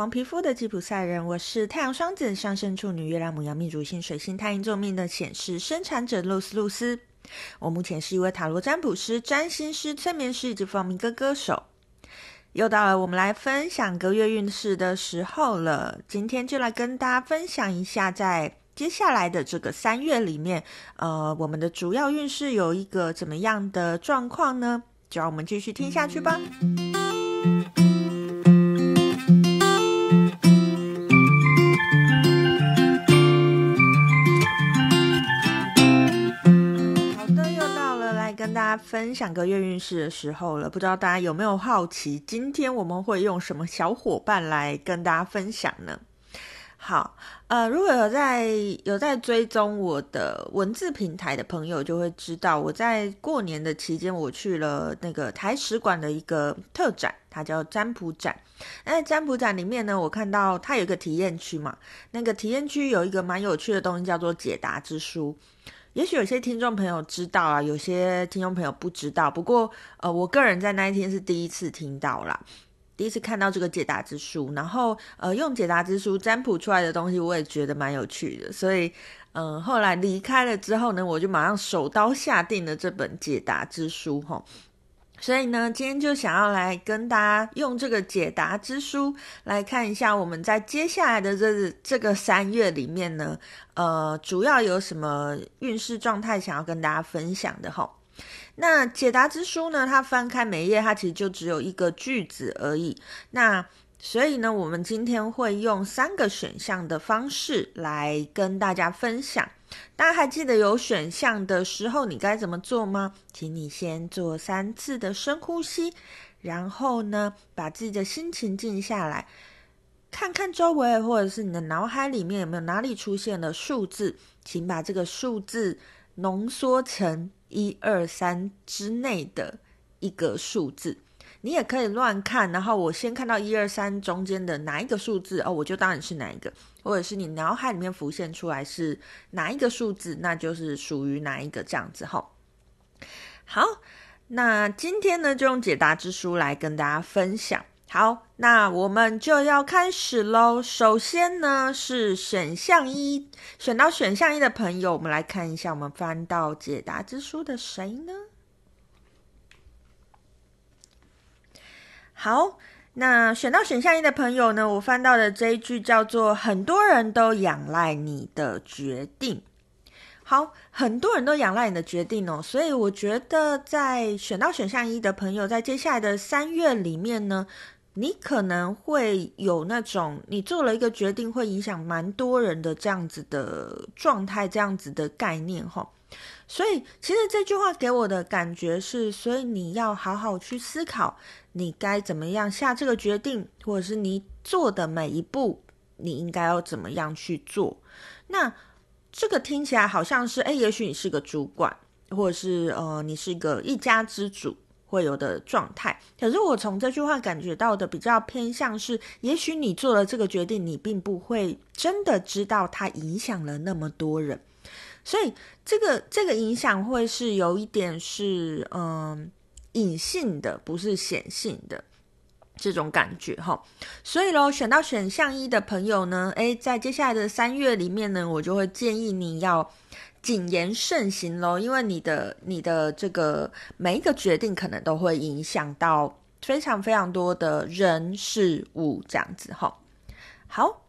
黄皮肤的吉普赛人，我是太阳双子上升处女月亮母羊命主星水星太阴坐命的显示生产者露丝露丝。我目前是一位塔罗占卜师、占星师、催眠师以及放民歌歌手。又到了我们来分享个月运势的时候了，今天就来跟大家分享一下，在接下来的这个三月里面，呃，我们的主要运势有一个怎么样的状况呢？就让我们继续听下去吧。分享个月运势的时候了，不知道大家有没有好奇，今天我们会用什么小伙伴来跟大家分享呢？好，呃，如果有在有在追踪我的文字平台的朋友，就会知道我在过年的期间，我去了那个台史馆的一个特展，它叫占卜展。那占卜展里面呢，我看到它有一个体验区嘛，那个体验区有一个蛮有趣的东西，叫做解答之书。也许有些听众朋友知道啊，有些听众朋友不知道。不过，呃，我个人在那一天是第一次听到啦，第一次看到这个解答之书，然后，呃，用解答之书占卜出来的东西，我也觉得蛮有趣的。所以，嗯、呃，后来离开了之后呢，我就马上手刀下定了这本解答之书，齁。所以呢，今天就想要来跟大家用这个解答之书来看一下，我们在接下来的这这个三月里面呢，呃，主要有什么运势状态想要跟大家分享的哈。那解答之书呢，它翻开每一页，它其实就只有一个句子而已。那所以呢，我们今天会用三个选项的方式来跟大家分享。大家还记得有选项的时候，你该怎么做吗？请你先做三次的深呼吸，然后呢，把自己的心情静下来，看看周围，或者是你的脑海里面有没有哪里出现了数字，请把这个数字浓缩成一二三之内的一个数字。你也可以乱看，然后我先看到一二三中间的哪一个数字哦，我就当然是哪一个，或者是你脑海里面浮现出来是哪一个数字，那就是属于哪一个这样子哈。好，那今天呢就用解答之书来跟大家分享。好，那我们就要开始喽。首先呢是选项一，选到选项一的朋友，我们来看一下，我们翻到解答之书的谁呢？好，那选到选项一的朋友呢，我翻到的这一句叫做“很多人都仰赖你的决定”。好，很多人都仰赖你的决定哦，所以我觉得在选到选项一的朋友，在接下来的三月里面呢，你可能会有那种你做了一个决定会影响蛮多人的这样子的状态，这样子的概念哈。所以，其实这句话给我的感觉是，所以你要好好去思考，你该怎么样下这个决定，或者是你做的每一步，你应该要怎么样去做。那这个听起来好像是，诶，也许你是个主管，或者是呃，你是一个一家之主会有的状态。可是我从这句话感觉到的比较偏向是，也许你做了这个决定，你并不会真的知道它影响了那么多人。所以这个这个影响会是有一点是嗯隐性的，不是显性的这种感觉哈。所以咯，选到选项一的朋友呢，诶，在接下来的三月里面呢，我就会建议你要谨言慎行咯，因为你的你的这个每一个决定可能都会影响到非常非常多的人事物这样子哈。好。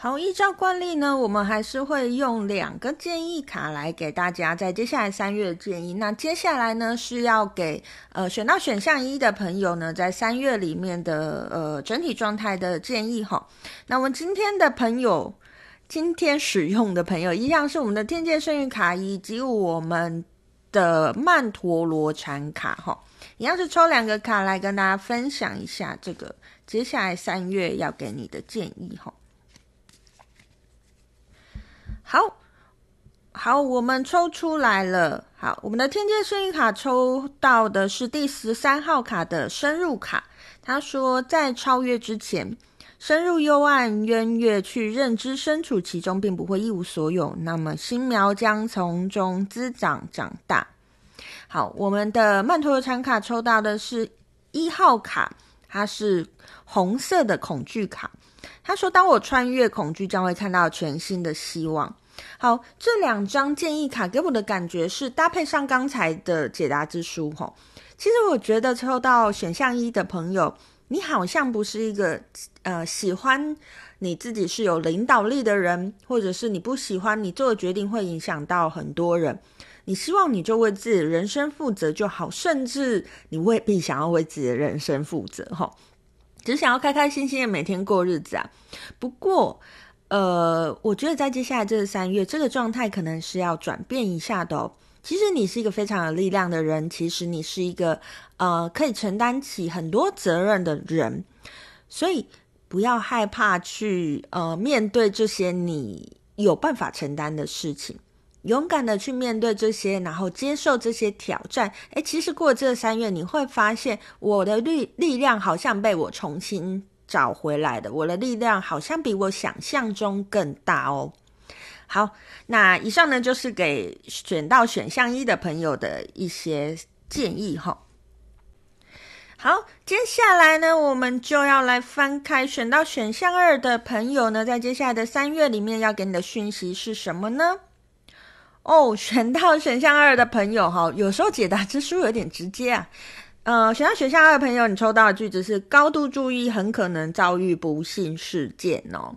好，依照惯例呢，我们还是会用两个建议卡来给大家在接下来三月的建议。那接下来呢，是要给呃选到选项一的朋友呢，在三月里面的呃整体状态的建议哈。那我们今天的朋友，今天使用的朋友一样是我们的天界幸运卡以及我们的曼陀罗禅卡哈，一样是抽两个卡来跟大家分享一下这个接下来三月要给你的建议哈。好好，我们抽出来了。好，我们的天界幸运卡抽到的是第十三号卡的深入卡。他说，在超越之前，深入幽暗渊月去认知，身处其中并不会一无所有。那么，新苗将从中滋长长大。好，我们的曼陀罗禅卡抽到的是一号卡它是红色的恐惧卡。他说：“当我穿越恐惧，将会看到全新的希望。”好，这两张建议卡给我的感觉是搭配上刚才的解答之书。吼，其实我觉得抽到选项一的朋友，你好像不是一个呃喜欢你自己是有领导力的人，或者是你不喜欢你做的决定会影响到很多人。你希望你就为自己的人生负责就好，甚至你未必想要为自己的人生负责。吼，只想要开开心心的每天过日子啊。不过，呃，我觉得在接下来这个三月，这个状态可能是要转变一下的哦。其实你是一个非常有力量的人，其实你是一个呃可以承担起很多责任的人，所以不要害怕去呃面对这些你有办法承担的事情，勇敢的去面对这些，然后接受这些挑战。诶，其实过这三月，你会发现我的力力量好像被我重新。找回来的，我的力量好像比我想象中更大哦。好，那以上呢就是给选到选项一的朋友的一些建议哈。好，接下来呢，我们就要来翻开选到选项二的朋友呢，在接下来的三月里面要给你的讯息是什么呢？哦，选到选项二的朋友哈，有时候解答之书有点直接啊。呃，选到选项二的朋友，你抽到的句子是“高度注意，很可能遭遇不幸事件”哦。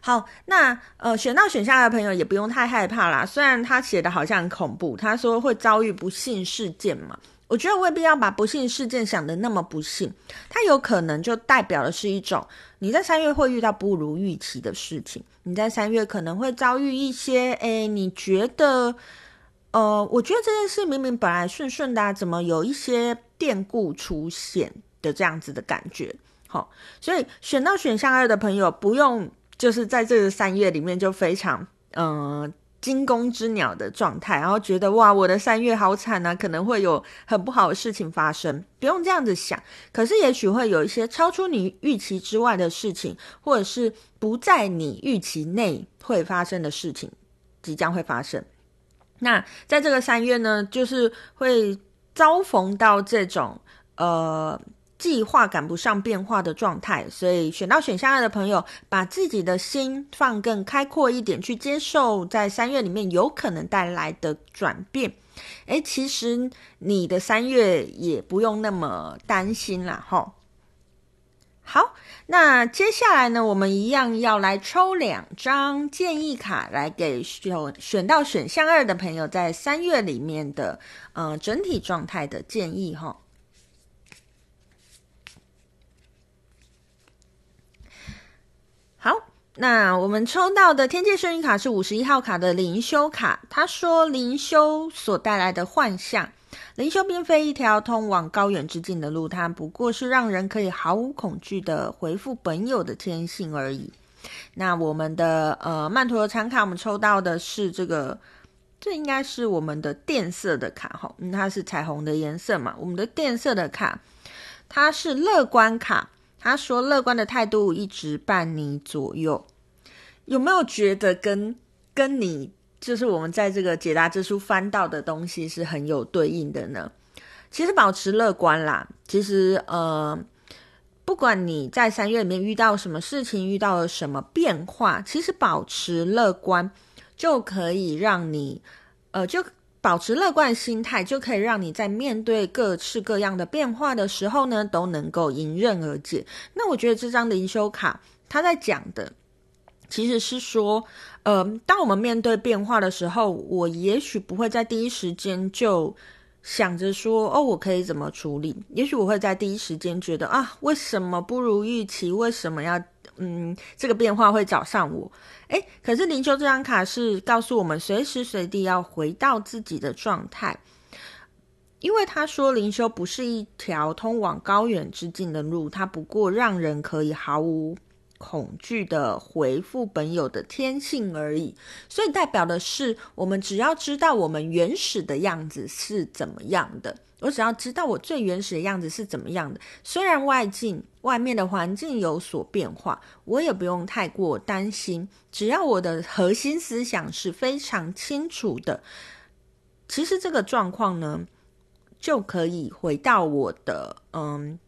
好，那呃，选到选项二的朋友也不用太害怕啦。虽然他写的好像很恐怖，他说会遭遇不幸事件嘛，我觉得未必要把不幸事件想得那么不幸，它有可能就代表的是一种你在三月会遇到不如预期的事情，你在三月可能会遭遇一些，诶，你觉得。呃，我觉得这件事明明本来顺顺的，怎么有一些变故出现的这样子的感觉？好，所以选到选项二的朋友，不用就是在这个三月里面就非常嗯、惊弓之鸟的状态，然后觉得哇，我的三月好惨啊，可能会有很不好的事情发生，不用这样子想。可是也许会有一些超出你预期之外的事情，或者是不在你预期内会发生的事情，即将会发生。那在这个三月呢，就是会遭逢到这种呃计划赶不上变化的状态，所以选到选项二的朋友，把自己的心放更开阔一点，去接受在三月里面有可能带来的转变。诶，其实你的三月也不用那么担心啦，齁。好，那接下来呢，我们一样要来抽两张建议卡，来给选选到选项二的朋友在三月里面的呃整体状态的建议哈。好，那我们抽到的天界圣运卡是五十一号卡的灵修卡，他说灵修所带来的幻象。灵修并非一条通往高远之境的路，它不过是让人可以毫无恐惧的回复本有的天性而已。那我们的呃曼陀罗禅卡，我们抽到的是这个，这应该是我们的电色的卡哈，嗯，它是彩虹的颜色嘛。我们的电色的卡，它是乐观卡，他说乐观的态度一直伴你左右，有没有觉得跟跟你？就是我们在这个解答之书翻到的东西是很有对应的呢。其实保持乐观啦，其实呃，不管你在三月里面遇到什么事情，遇到了什么变化，其实保持乐观就可以让你呃，就保持乐观心态，就可以让你在面对各式各样的变化的时候呢，都能够迎刃而解。那我觉得这张灵修卡他在讲的。其实是说，呃，当我们面对变化的时候，我也许不会在第一时间就想着说，哦，我可以怎么处理？也许我会在第一时间觉得啊，为什么不如预期？为什么要，嗯，这个变化会找上我？诶，可是灵修这张卡是告诉我们，随时随地要回到自己的状态，因为他说灵修不是一条通往高远之境的路，它不过让人可以毫无。恐惧的回复本有的天性而已，所以代表的是，我们只要知道我们原始的样子是怎么样的，我只要知道我最原始的样子是怎么样的，虽然外境外面的环境有所变化，我也不用太过担心，只要我的核心思想是非常清楚的，其实这个状况呢，就可以回到我的嗯。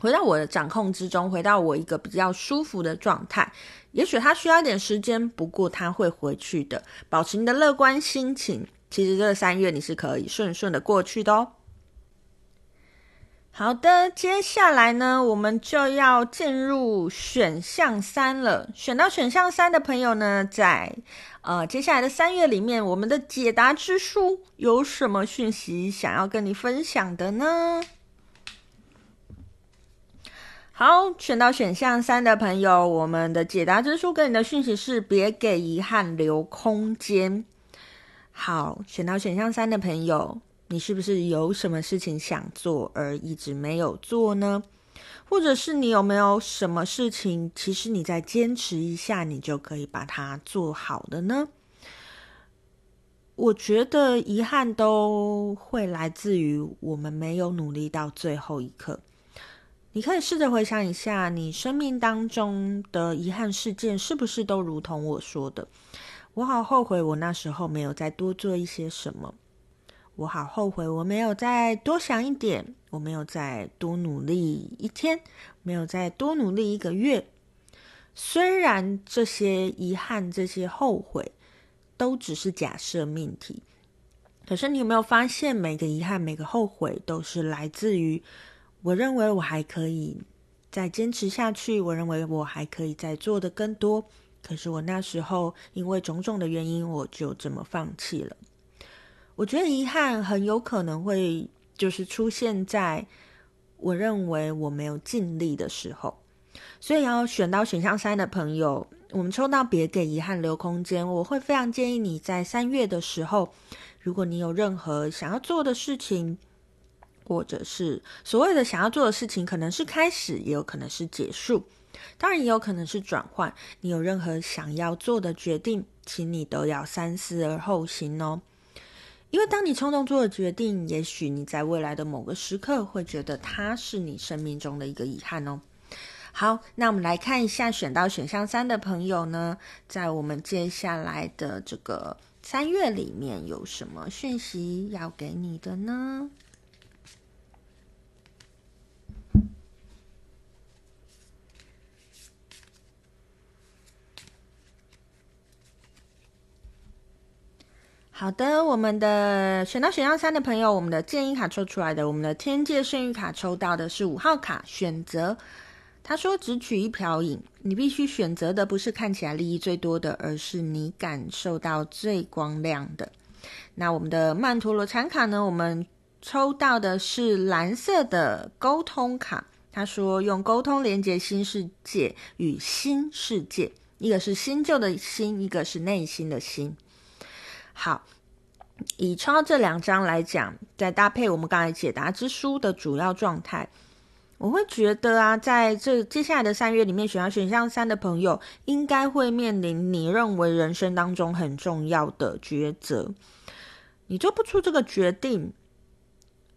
回到我的掌控之中，回到我一个比较舒服的状态。也许他需要一点时间，不过他会回去的。保持你的乐观心情，其实这三月你是可以顺顺的过去的哦。好的，接下来呢，我们就要进入选项三了。选到选项三的朋友呢，在呃接下来的三月里面，我们的解答之书有什么讯息想要跟你分享的呢？好，选到选项三的朋友，我们的解答之书给你的讯息是：别给遗憾留空间。好，选到选项三的朋友。你是不是有什么事情想做而一直没有做呢？或者是你有没有什么事情，其实你再坚持一下，你就可以把它做好的呢？我觉得遗憾都会来自于我们没有努力到最后一刻。你可以试着回想一下，你生命当中的遗憾事件是不是都如同我说的？我好后悔，我那时候没有再多做一些什么。我好后悔，我没有再多想一点，我没有再多努力一天，没有再多努力一个月。虽然这些遗憾、这些后悔都只是假设命题，可是你有没有发现，每个遗憾、每个后悔都是来自于我认为我还可以再坚持下去，我认为我还可以再做的更多，可是我那时候因为种种的原因，我就这么放弃了。我觉得遗憾很有可能会就是出现在我认为我没有尽力的时候，所以要选到选项三的朋友，我们抽到别给遗憾留空间。我会非常建议你在三月的时候，如果你有任何想要做的事情，或者是所谓的想要做的事情，可能是开始，也有可能是结束，当然也有可能是转换。你有任何想要做的决定，请你都要三思而后行哦。因为当你冲动做了决定，也许你在未来的某个时刻会觉得它是你生命中的一个遗憾哦。好，那我们来看一下选到选项三的朋友呢，在我们接下来的这个三月里面有什么讯息要给你的呢？好的，我们的选到选项三的朋友，我们的建议卡抽出来的，我们的天界圣域卡抽到的是五号卡，选择。他说：“只取一瓢饮，你必须选择的不是看起来利益最多的，而是你感受到最光亮的。”那我们的曼陀罗禅卡呢？我们抽到的是蓝色的沟通卡。他说：“用沟通连接新世界与新世界，一个是新旧的新，一个是内心的心。”好，以抽到这两张来讲，再搭配我们刚才解答之书的主要状态，我会觉得啊，在这接下来的三月里面，选到选项三的朋友，应该会面临你认为人生当中很重要的抉择。你做不出这个决定，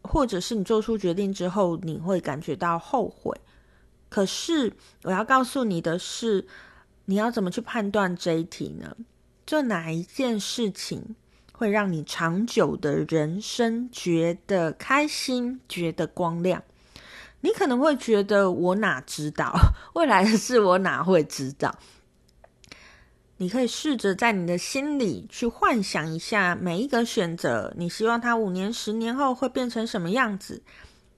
或者是你做出决定之后，你会感觉到后悔。可是我要告诉你的是，你要怎么去判断这一题呢？做哪一件事情会让你长久的人生觉得开心、觉得光亮？你可能会觉得我哪知道，未来的事我哪会知道？你可以试着在你的心里去幻想一下每一个选择，你希望它五年、十年后会变成什么样子？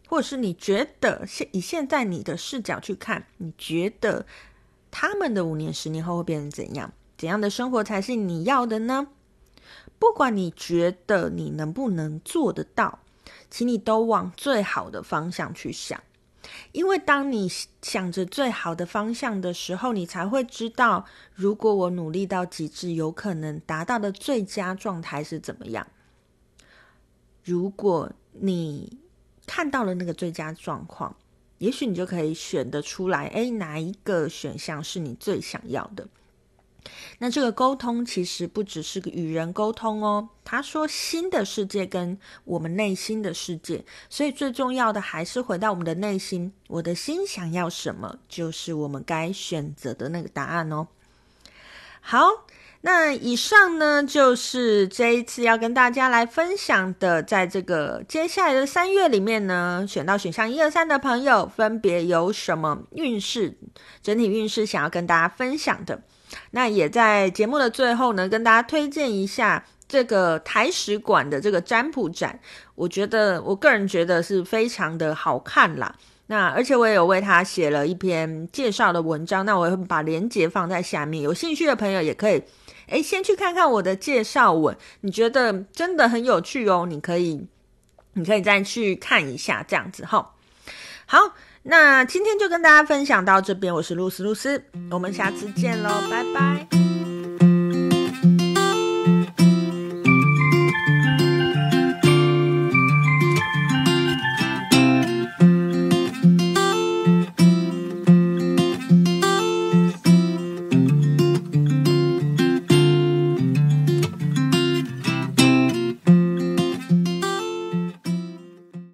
或者是你觉得现以现在你的视角去看，你觉得他们的五年、十年后会变成怎样？怎样的生活才是你要的呢？不管你觉得你能不能做得到，请你都往最好的方向去想。因为当你想着最好的方向的时候，你才会知道，如果我努力到极致，有可能达到的最佳状态是怎么样。如果你看到了那个最佳状况，也许你就可以选得出来，诶，哪一个选项是你最想要的？那这个沟通其实不只是个与人沟通哦。他说新的世界跟我们内心的世界，所以最重要的还是回到我们的内心。我的心想要什么，就是我们该选择的那个答案哦。好，那以上呢，就是这一次要跟大家来分享的，在这个接下来的三月里面呢，选到选项一二三的朋友，分别有什么运势、整体运势想要跟大家分享的。那也在节目的最后呢，跟大家推荐一下这个台史馆的这个占卜展，我觉得我个人觉得是非常的好看啦。那而且我也有为他写了一篇介绍的文章，那我会把链接放在下面，有兴趣的朋友也可以。哎，先去看看我的介绍文，你觉得真的很有趣哦，你可以，你可以再去看一下，这样子哈。好，那今天就跟大家分享到这边，我是露丝露丝，我们下次见喽，拜拜。